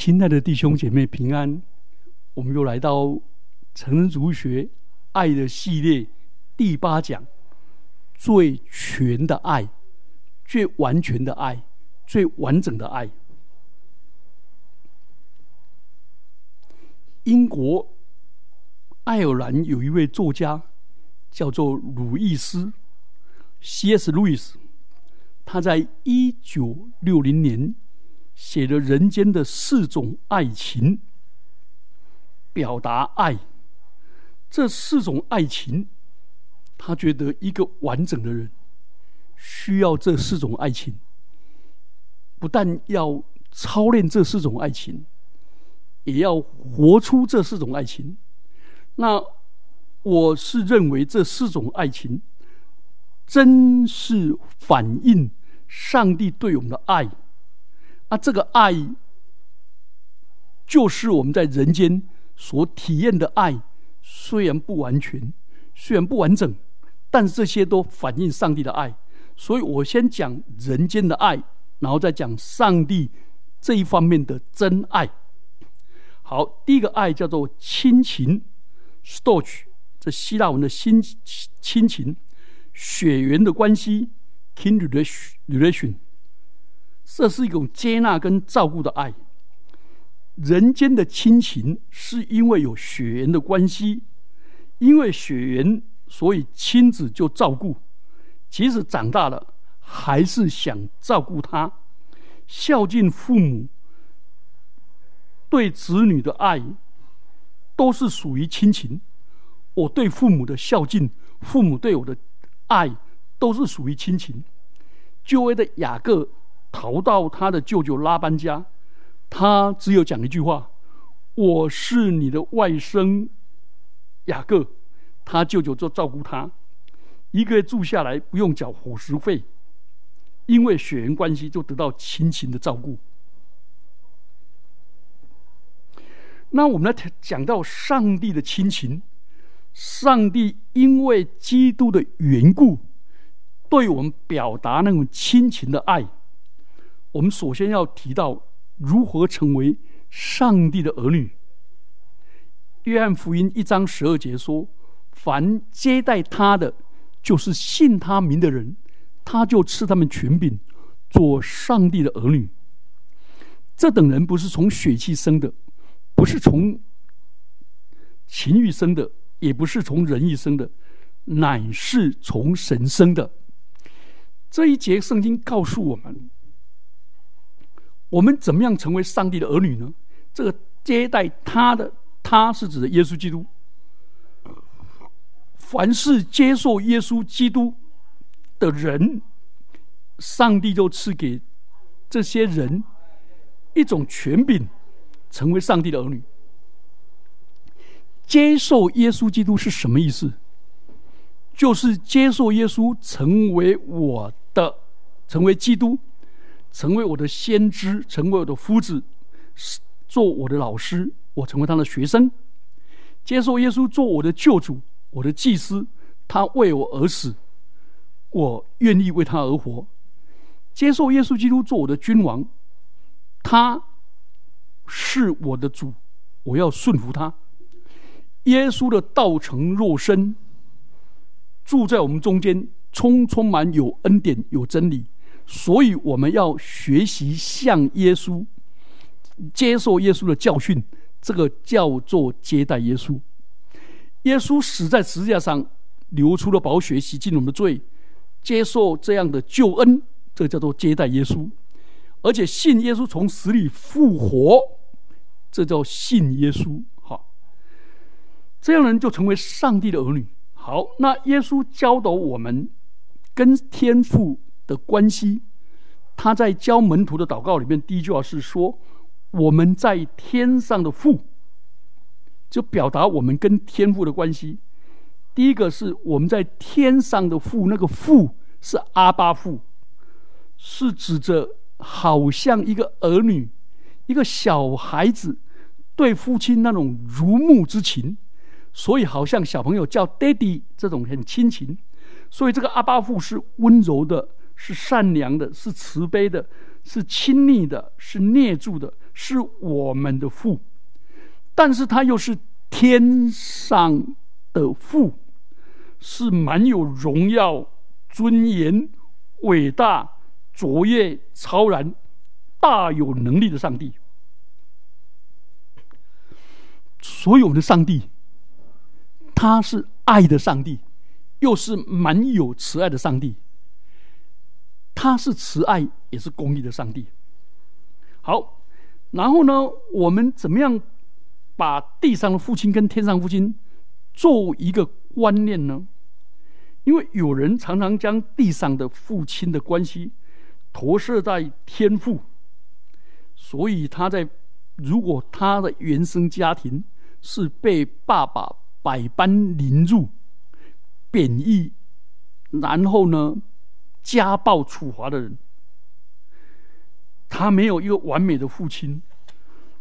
亲爱的弟兄姐妹平安，我们又来到成人儒学爱的系列第八讲，最全的爱，最完全的爱，最完整的爱。英国爱尔兰有一位作家叫做鲁易斯 （C.S. 路易斯），他在一九六零年。写了人间的四种爱情，表达爱。这四种爱情，他觉得一个完整的人需要这四种爱情，不但要操练这四种爱情，也要活出这四种爱情。那我是认为这四种爱情，真是反映上帝对我们的爱。那，这个爱就是我们在人间所体验的爱，虽然不完全，虽然不完整，但是这些都反映上帝的爱。所以我先讲人间的爱，然后再讲上帝这一方面的真爱。好，第一个爱叫做亲情 （storge），这希腊文的亲亲情，血缘的关系 （kin relation）。这是一种接纳跟照顾的爱。人间的亲情是因为有血缘的关系，因为血缘，所以亲子就照顾。即使长大了，还是想照顾他，孝敬父母。对子女的爱，都是属于亲情。我对父母的孝敬，父母对我的爱，都是属于亲情。就为的雅各。逃到他的舅舅拉班家，他只有讲一句话：“我是你的外甥雅各。”他舅舅就照顾他，一个月住下来不用缴伙食费，因为血缘关系就得到亲情的照顾。那我们来讲到上帝的亲情，上帝因为基督的缘故，对我们表达那种亲情的爱。我们首先要提到如何成为上帝的儿女。约翰福音一章十二节说：“凡接待他的，就是信他名的人，他就赐他们权柄，做上帝的儿女。”这等人不是从血气生的，不是从情欲生的，也不是从人意生的，乃是从神生的。这一节圣经告诉我们。我们怎么样成为上帝的儿女呢？这个接待他的，他是指的耶稣基督。凡是接受耶稣基督的人，上帝就赐给这些人一种权柄，成为上帝的儿女。接受耶稣基督是什么意思？就是接受耶稣成为我的，成为基督。成为我的先知，成为我的夫子，做我的老师，我成为他的学生，接受耶稣做我的救主，我的祭司，他为我而死，我愿意为他而活，接受耶稣基督做我的君王，他是我的主，我要顺服他。耶稣的道成肉身，住在我们中间，充充满有恩典，有真理。所以我们要学习像耶稣，接受耶稣的教训，这个叫做接待耶稣。耶稣死在十字架上，流出了宝血，洗净我们的罪，接受这样的救恩，这叫做接待耶稣。而且信耶稣从死里复活，这叫信耶稣。好，这样的人就成为上帝的儿女。好，那耶稣教导我们跟天父。的关系，他在教门徒的祷告里面，第一句话是说：“我们在天上的父。”就表达我们跟天父的关系。第一个是我们在天上的父，那个父是阿巴父，是指着好像一个儿女、一个小孩子对父亲那种如沐之情，所以好像小朋友叫爹地这种很亲情。所以这个阿巴父是温柔的。是善良的，是慈悲的，是亲昵的，是孽助的，是我们的父，但是他又是天上的父，是蛮有荣耀、尊严、伟大、卓越、超然、大有能力的上帝。所有的上帝，他是爱的上帝，又是蛮有慈爱的上帝。他是慈爱，也是公义的上帝。好，然后呢，我们怎么样把地上的父亲跟天上父亲做一个观念呢？因为有人常常将地上的父亲的关系投射在天父，所以他在如果他的原生家庭是被爸爸百般凌辱、贬义，然后呢？家暴处罚的人，他没有一个完美的父亲，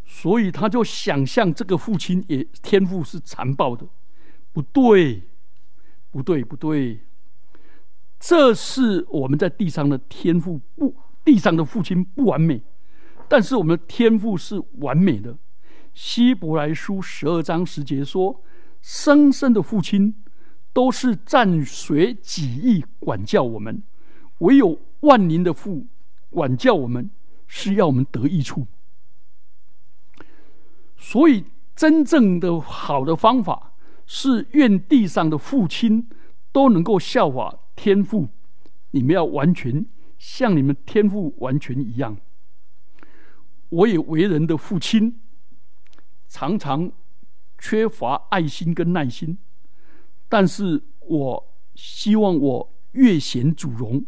所以他就想象这个父亲也天赋是残暴的，不对，不对，不对，这是我们在地上的天赋不，地上的父亲不完美，但是我们的天赋是完美的。希伯来书十二章十节说：“生生的父亲都是暂随己意管教我们。”唯有万灵的父管教我们，是要我们得益处。所以，真正的好的方法是愿地上的父亲都能够效法天父。你们要完全像你们天父完全一样。我也为人的父亲，常常缺乏爱心跟耐心，但是我希望我越显主荣。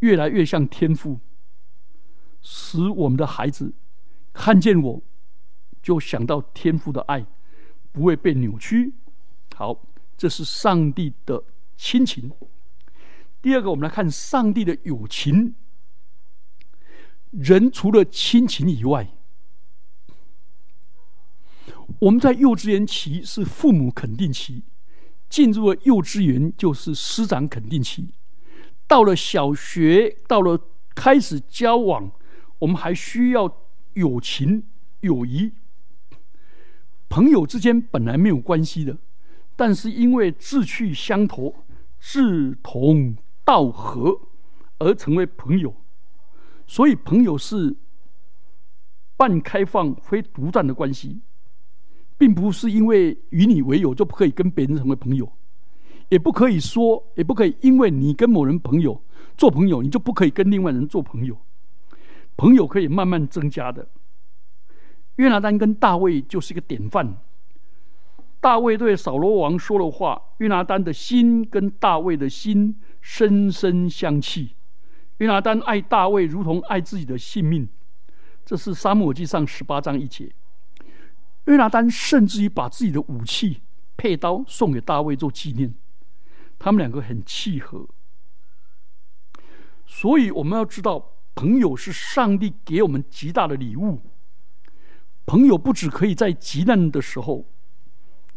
越来越像天赋，使我们的孩子看见我，就想到天赋的爱，不会被扭曲。好，这是上帝的亲情。第二个，我们来看上帝的友情。人除了亲情以外，我们在幼稚园期是父母肯定期，进入了幼稚园就是师长肯定期。到了小学，到了开始交往，我们还需要友情、友谊。朋友之间本来没有关系的，但是因为志趣相投、志同道合而成为朋友。所以，朋友是半开放、非独占的关系，并不是因为与你为友就不可以跟别人成为朋友。也不可以说，也不可以，因为你跟某人朋友做朋友，你就不可以跟另外人做朋友。朋友可以慢慢增加的。约拿丹跟大卫就是一个典范。大卫对扫罗王说的话，约拿丹的心跟大卫的心深深相契。约拿丹爱大卫如同爱自己的性命，这是沙漠记上十八章一节。约拿丹甚至于把自己的武器佩刀送给大卫做纪念。他们两个很契合，所以我们要知道，朋友是上帝给我们极大的礼物。朋友不只可以在极难的时候，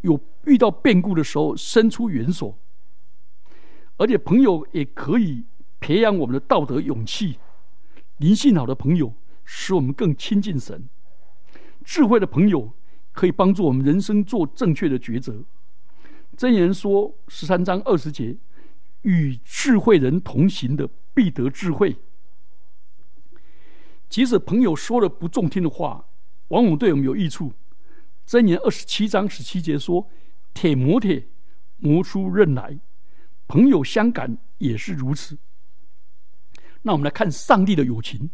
有遇到变故的时候伸出援手，而且朋友也可以培养我们的道德勇气。灵性好的朋友使我们更亲近神，智慧的朋友可以帮助我们人生做正确的抉择。箴言说十三章二十节，与智慧人同行的必得智慧。即使朋友说了不中听的话，往往对我们有益处。箴言二十七章十七节说：“铁磨铁，磨出刃来。”朋友相感也是如此。那我们来看上帝的友情。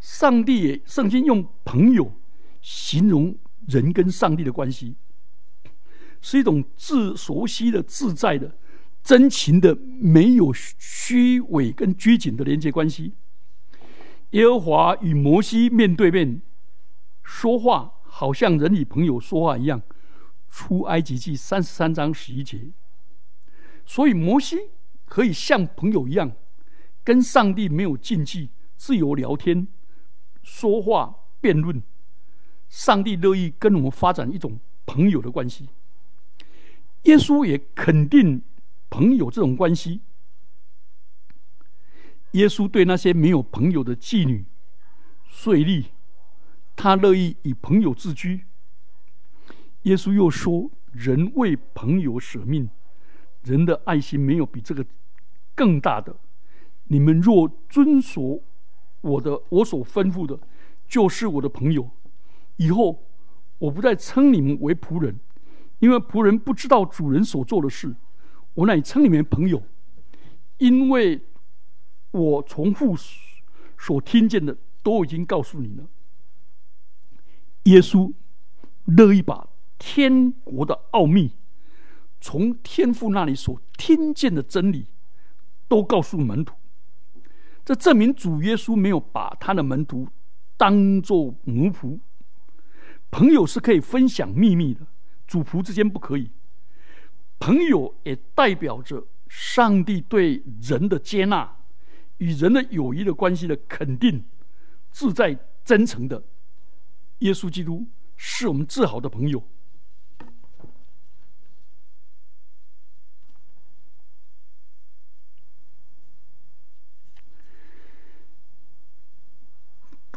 上帝也圣经用朋友形容人跟上帝的关系。是一种自熟悉的、自在的、真情的、没有虚伪跟拘谨的连接关系。耶和华与摩西面对面说话，好像人与朋友说话一样。出埃及记三十三章十一节。所以摩西可以像朋友一样，跟上帝没有禁忌，自由聊天、说话、辩论。上帝乐意跟我们发展一种朋友的关系。耶稣也肯定朋友这种关系。耶稣对那些没有朋友的妓女、税吏、他乐意以朋友自居。耶稣又说：“人为朋友舍命，人的爱心没有比这个更大的。你们若遵守我的我所吩咐的，就是我的朋友。以后我不再称你们为仆人，因为仆人不知道主人所做的事。我乃称你们朋友，因为我从父所听见的都已经告诉你了。耶稣乐意把。”天国的奥秘，从天父那里所听见的真理，都告诉门徒。这证明主耶稣没有把他的门徒当做奴仆。朋友是可以分享秘密的，主仆之间不可以。朋友也代表着上帝对人的接纳，与人的友谊的关系的肯定，自在真诚的。耶稣基督是我们最好的朋友。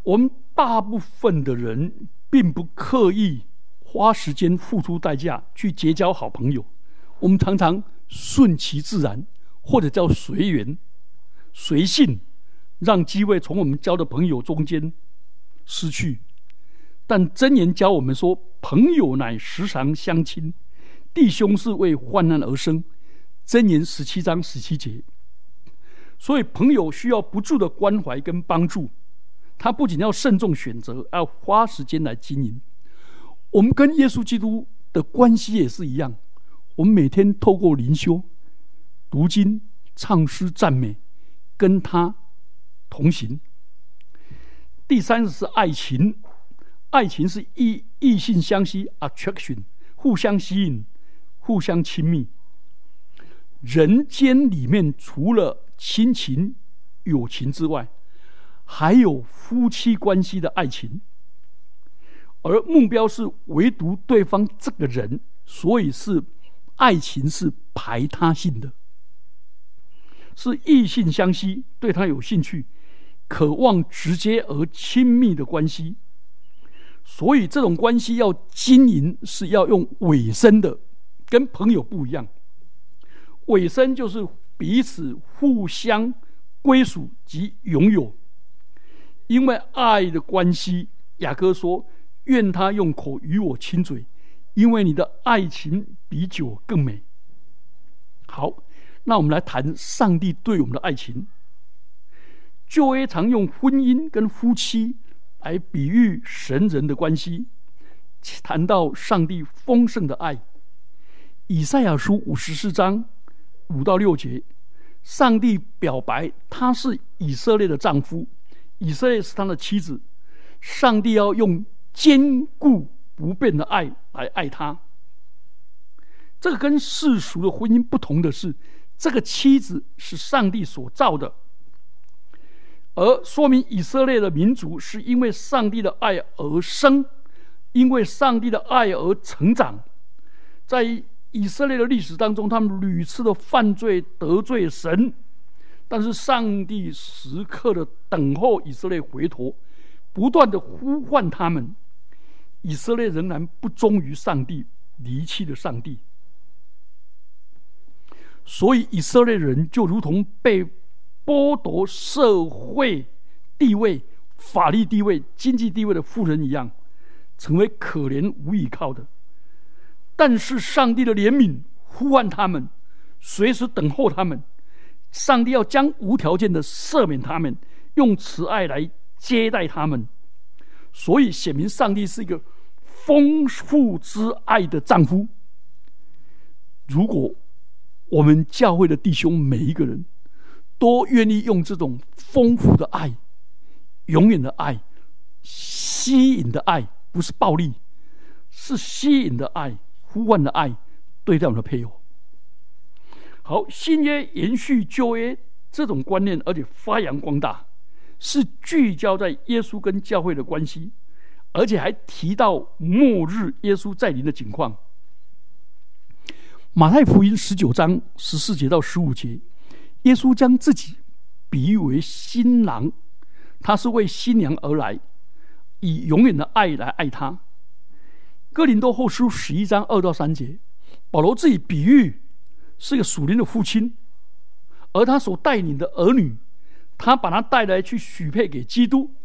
我们大部分的人并不刻意花时间付出代价去结交好朋友，我们常常顺其自然，或者叫随缘、随性，让机会从我们交的朋友中间失去。但真言教我们说，朋友乃时常相亲，弟兄是为患难而生。真言十七章十七节。所以，朋友需要不住的关怀跟帮助。他不仅要慎重选择，要花时间来经营。我们跟耶稣基督的关系也是一样，我们每天透过灵修、读经、唱诗、赞美，跟他同行。第三是爱情，爱情是异异性相吸 （attraction），互相吸引、互相亲密。人间里面除了亲情、友情之外，还有夫妻关系的爱情，而目标是唯独对方这个人，所以是爱情是排他性的，是异性相吸，对他有兴趣，渴望直接而亲密的关系。所以这种关系要经营，是要用尾声的，跟朋友不一样。尾声就是彼此互相归属及拥有。因为爱的关系，雅各说：“愿他用口与我亲嘴，因为你的爱情比酒更美。”好，那我们来谈上帝对我们的爱情。旧约常用婚姻跟夫妻来比喻神人的关系，谈到上帝丰盛的爱。以赛亚书五十四章五到六节，上帝表白他是以色列的丈夫。以色列是他的妻子，上帝要用坚固不变的爱来爱他。这个跟世俗的婚姻不同的是，这个妻子是上帝所造的，而说明以色列的民族是因为上帝的爱而生，因为上帝的爱而成长。在以色列的历史当中，他们屡次的犯罪得罪神。但是上帝时刻的等候以色列回头，不断的呼唤他们，以色列仍然不忠于上帝，离弃了上帝，所以以色列人就如同被剥夺社会地位、法律地位、经济地位的富人一样，成为可怜无依靠的。但是上帝的怜悯呼唤他们，随时等候他们。上帝要将无条件的赦免他们，用慈爱来接待他们，所以显明上帝是一个丰富之爱的丈夫。如果我们教会的弟兄每一个人都愿意用这种丰富的爱、永远的爱、吸引的爱，不是暴力，是吸引的爱、呼唤的爱，对待我们的配偶。好，新约延续旧约这种观念，而且发扬光大，是聚焦在耶稣跟教会的关系，而且还提到末日耶稣在临的情况。马太福音十九章十四节到十五节，耶稣将自己比喻为新郎，他是为新娘而来，以永远的爱来爱他。哥林多后书十一章二到三节，保罗自己比喻是一个属灵的父亲，而他所带领的儿女，他把他带来去许配给基督，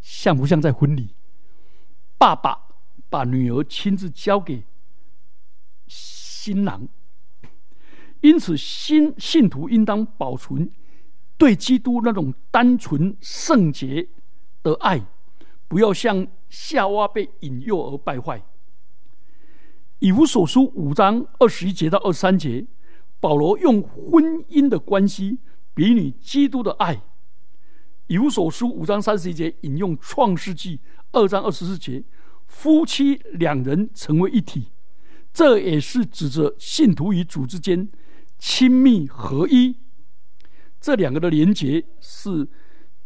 像不像在婚礼？爸爸把女儿亲自交给新郎，因此新信徒应当保存对基督那种单纯圣洁的爱，不要像夏娃被引诱而败坏。以弗所书五章二十一节到二十三节，保罗用婚姻的关系比拟基督的爱。以弗所书五章三十一节引用创世纪二章二十四节，夫妻两人成为一体，这也是指着信徒与主之间亲密合一。这两个的连结是，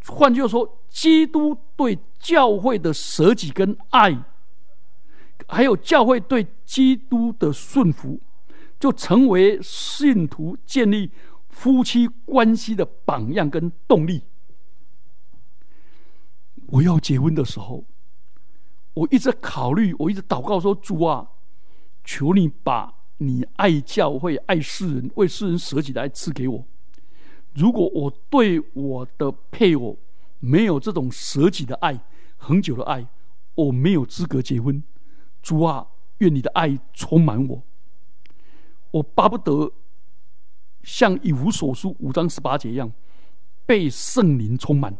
换句话说，基督对教会的舍己跟爱。还有教会对基督的顺服，就成为信徒建立夫妻关系的榜样跟动力。我要结婚的时候，我一直考虑，我一直祷告说：“主啊，求你把你爱教会、爱世人、为世人舍己的爱赐给我。如果我对我的配偶没有这种舍己的爱、恒久的爱，我没有资格结婚。”主啊，愿你的爱充满我。我巴不得像以弗所书五章十八节一样，被圣灵充满。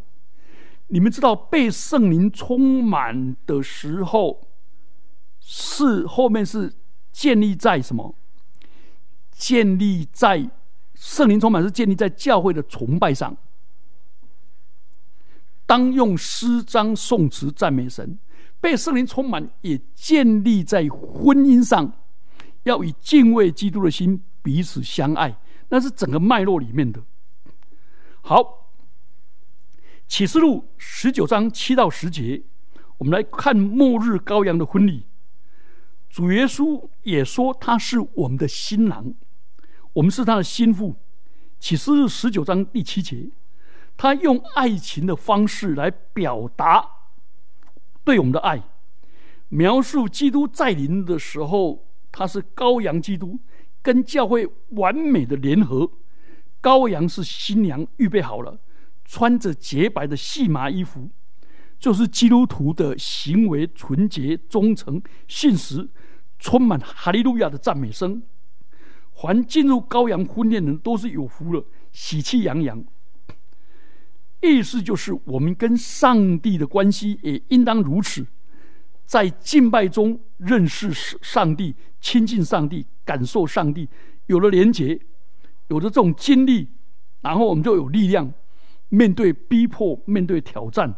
你们知道，被圣灵充满的时候，是后面是建立在什么？建立在圣灵充满是建立在教会的崇拜上。当用诗章颂词赞美神。被圣灵充满，也建立在婚姻上，要以敬畏基督的心彼此相爱，那是整个脉络里面的。好，启示录十九章七到十节，我们来看末日羔羊的婚礼。主耶稣也说他是我们的新郎，我们是他的心腹。启示录十九章第七节，他用爱情的方式来表达。对我们的爱，描述基督在临的时候，他是羔羊基督，跟教会完美的联合。羔羊是新娘预备好了，穿着洁白的细麻衣服，就是基督徒的行为纯洁、忠诚、信实，充满哈利路亚的赞美声。凡进入羔羊婚宴的人都是有福了，喜气洋洋。意思就是，我们跟上帝的关系也应当如此，在敬拜中认识上帝、亲近上帝、感受上帝，有了连结，有了这种经历，然后我们就有力量面对逼迫、面对挑战，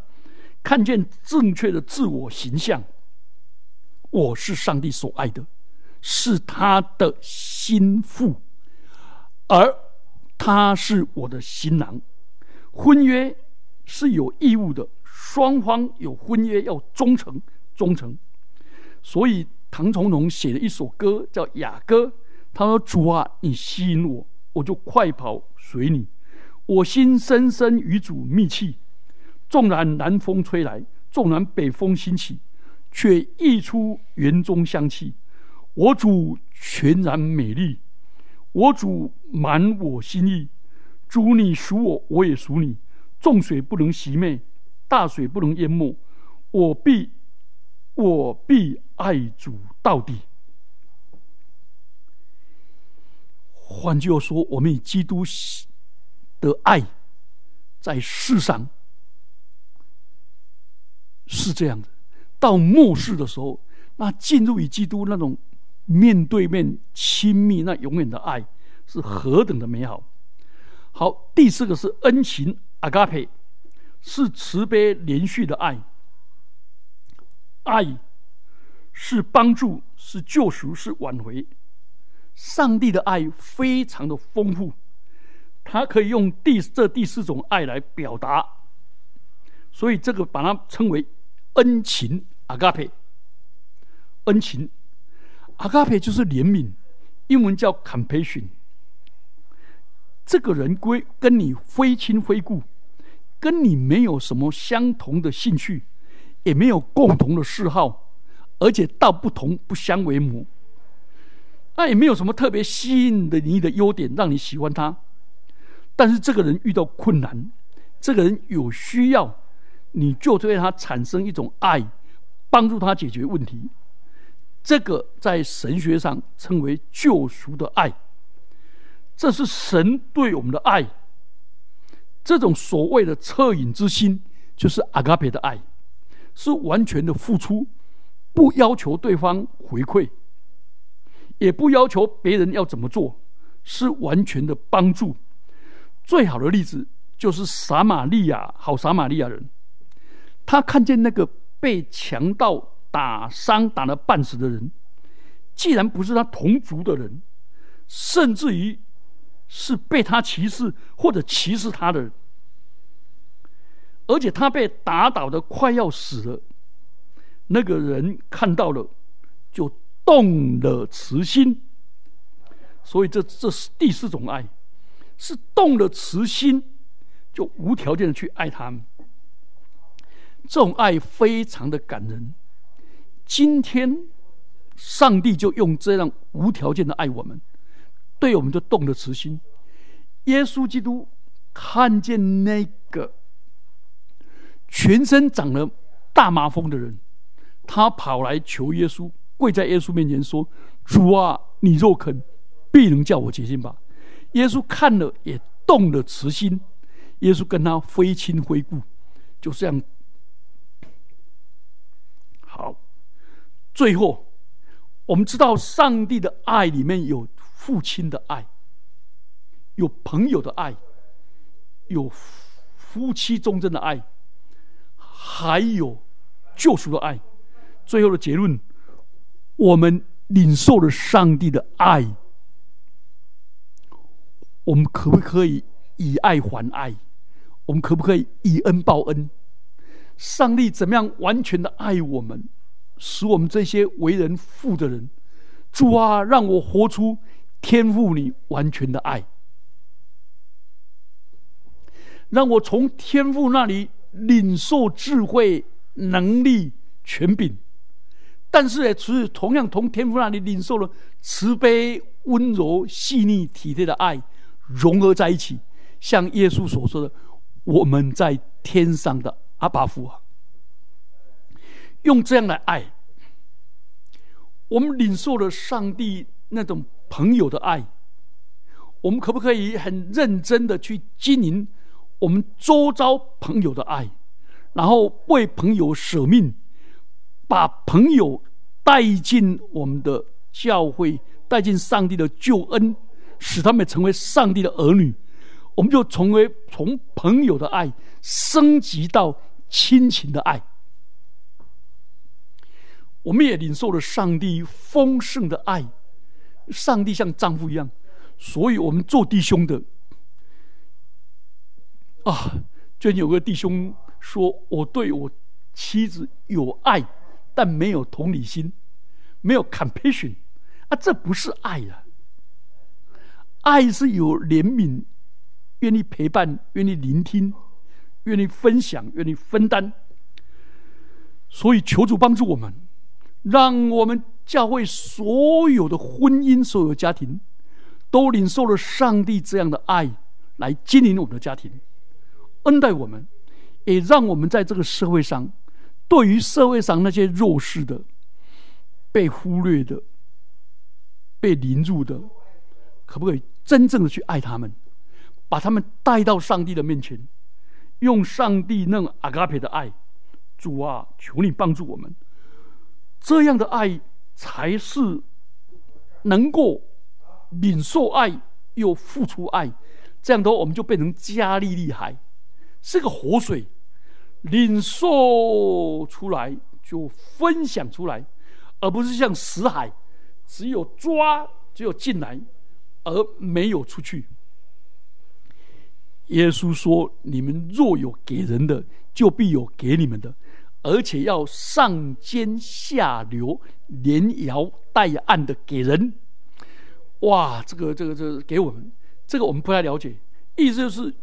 看见正确的自我形象。我是上帝所爱的，是他的心腹，而他是我的新郎。婚约是有义务的，双方有婚约要忠诚，忠诚。所以唐从容写了一首歌叫《雅歌》，他说：“主啊，你吸引我，我就快跑随你。我心深深与主密契，纵然南风吹来，纵然北风兴起，却溢出园中香气。我主全然美丽，我主满我心意。”主你属我，我也属你。众水不能熄灭，大水不能淹没。我必，我必爱主到底。换句话说，我们以基督的爱在世上是这样的。到末世的时候，那进入与基督那种面对面亲密、那永远的爱，是何等的美好！好，第四个是恩情阿嘎佩，是慈悲连续的爱，爱是帮助，是救赎，是挽回。上帝的爱非常的丰富，他可以用第这第四种爱来表达，所以这个把它称为恩情阿嘎佩。恩情阿嘎佩就是怜悯，英文叫 compassion。这个人归跟你非亲非故，跟你没有什么相同的兴趣，也没有共同的嗜好，而且道不同不相为谋。那也没有什么特别吸引的你的优点让你喜欢他。但是这个人遇到困难，这个人有需要，你就对他产生一种爱，帮助他解决问题。这个在神学上称为救赎的爱。这是神对我们的爱。这种所谓的恻隐之心，就是阿嘎贝的爱，是完全的付出，不要求对方回馈，也不要求别人要怎么做，是完全的帮助。最好的例子就是撒玛利亚好撒玛利亚人，他看见那个被强盗打伤、打了半死的人，既然不是他同族的人，甚至于。是被他歧视或者歧视他的人，而且他被打倒的快要死了，那个人看到了，就动了慈心。所以这这是第四种爱，是动了慈心，就无条件的去爱他们。这种爱非常的感人。今天，上帝就用这样无条件的爱我们。对我们就动了慈心。耶稣基督看见那个全身长了大麻风的人，他跑来求耶稣，跪在耶稣面前说：“主啊，你若肯，必能叫我洁净吧。”耶稣看了也动了慈心。耶稣跟他非亲非故，就这样。好，最后我们知道上帝的爱里面有。父亲的爱，有朋友的爱，有夫妻忠贞的爱，还有救赎的爱。最后的结论，我们领受了上帝的爱，我们可不可以以爱还爱？我们可不可以以恩报恩？上帝怎么样完全的爱我们，使我们这些为人父的人，主啊，让我活出。天赋你完全的爱，让我从天赋那里领受智慧、能力、权柄，但是也是同样从天赋那里领受了慈悲、温柔、细腻、体贴的爱，融合在一起，像耶稣所说的：“我们在天上的阿巴父啊，用这样的爱，我们领受了上帝那种。”朋友的爱，我们可不可以很认真的去经营我们周遭朋友的爱，然后为朋友舍命，把朋友带进我们的教会，带进上帝的救恩，使他们成为上帝的儿女，我们就成为从朋友的爱升级到亲情的爱，我们也领受了上帝丰盛的爱。上帝像丈夫一样，所以我们做弟兄的啊，最近有个弟兄说：“我对我妻子有爱，但没有同理心，没有 compassion 啊，这不是爱啊！爱是有怜悯，愿意陪伴，愿意聆听，愿意分享，愿意分担。所以求主帮助我们，让我们。”教会所有的婚姻、所有家庭，都领受了上帝这样的爱来经营我们的家庭，恩待我们，也让我们在这个社会上，对于社会上那些弱势的、被忽略的、被凌辱的，可不可以真正的去爱他们，把他们带到上帝的面前，用上帝那阿嘎培的爱，主啊，求你帮助我们，这样的爱。才是能够领受爱又付出爱，这样的话，我们就变成加利利海，是个活水，领受出来就分享出来，而不是像死海，只有抓，只有进来，而没有出去。耶稣说：“你们若有给人的，就必有给你们的。”而且要上尖下流、连摇带按的给人，哇！这个、这个、这个给我们，这个我们不太了解。意思就是，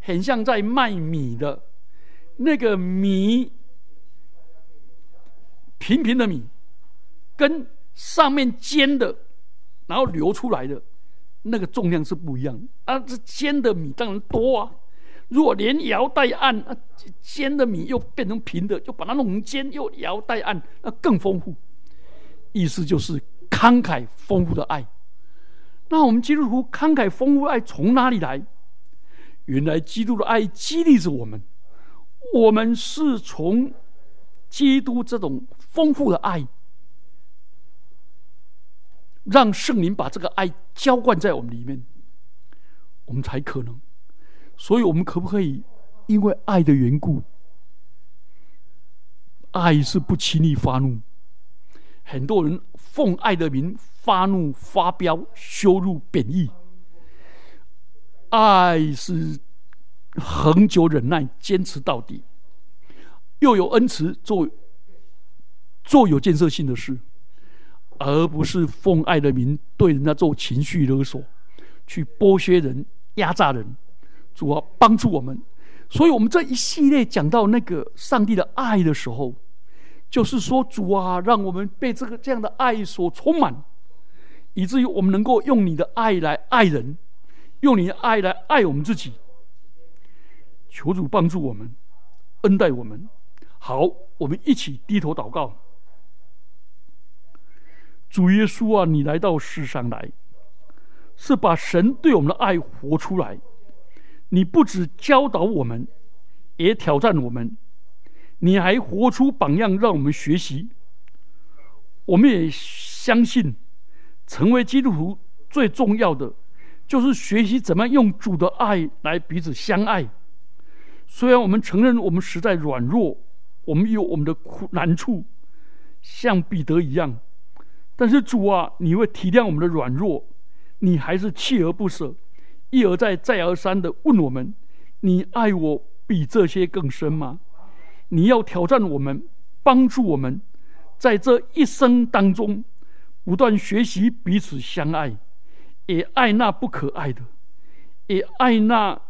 很像在卖米的，那个米平平的米，跟上面煎的，然后流出来的那个重量是不一样。啊，这煎的米当然多啊。如果连摇带按，啊，煎的米又变成平的，就把它弄成煎，又摇带按，那更丰富。意思就是慷慨丰富的爱。那我们基督徒慷慨丰富爱从哪里来？原来基督的爱激励着我们，我们是从基督这种丰富的爱，让圣灵把这个爱浇灌在我们里面，我们才可能。所以，我们可不可以因为爱的缘故？爱是不轻易发怒。很多人奉爱的名发怒、发飙、羞辱、贬义。爱是恒久忍耐、坚持到底，又有恩慈，做做有建设性的事，而不是奉爱的名对人家做情绪勒索，去剥削人、压榨人。主啊，帮助我们！所以，我们这一系列讲到那个上帝的爱的时候，就是说，主啊，让我们被这个这样的爱所充满，以至于我们能够用你的爱来爱人，用你的爱来爱我们自己。求主帮助我们，恩待我们。好，我们一起低头祷告。主耶稣啊，你来到世上来，是把神对我们的爱活出来。你不止教导我们，也挑战我们，你还活出榜样，让我们学习。我们也相信，成为基督徒最重要的，就是学习怎么样用主的爱来彼此相爱。虽然我们承认我们实在软弱，我们有我们的苦难处，像彼得一样，但是主啊，你会体谅我们的软弱，你还是锲而不舍。一而再、再而三的问我们：“你爱我比这些更深吗？”你要挑战我们，帮助我们，在这一生当中不断学习彼此相爱，也爱那不可爱的，也爱那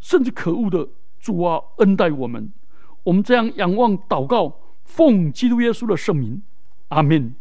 甚至可恶的。主啊，恩待我们，我们这样仰望、祷告，奉基督耶稣的圣名，阿门。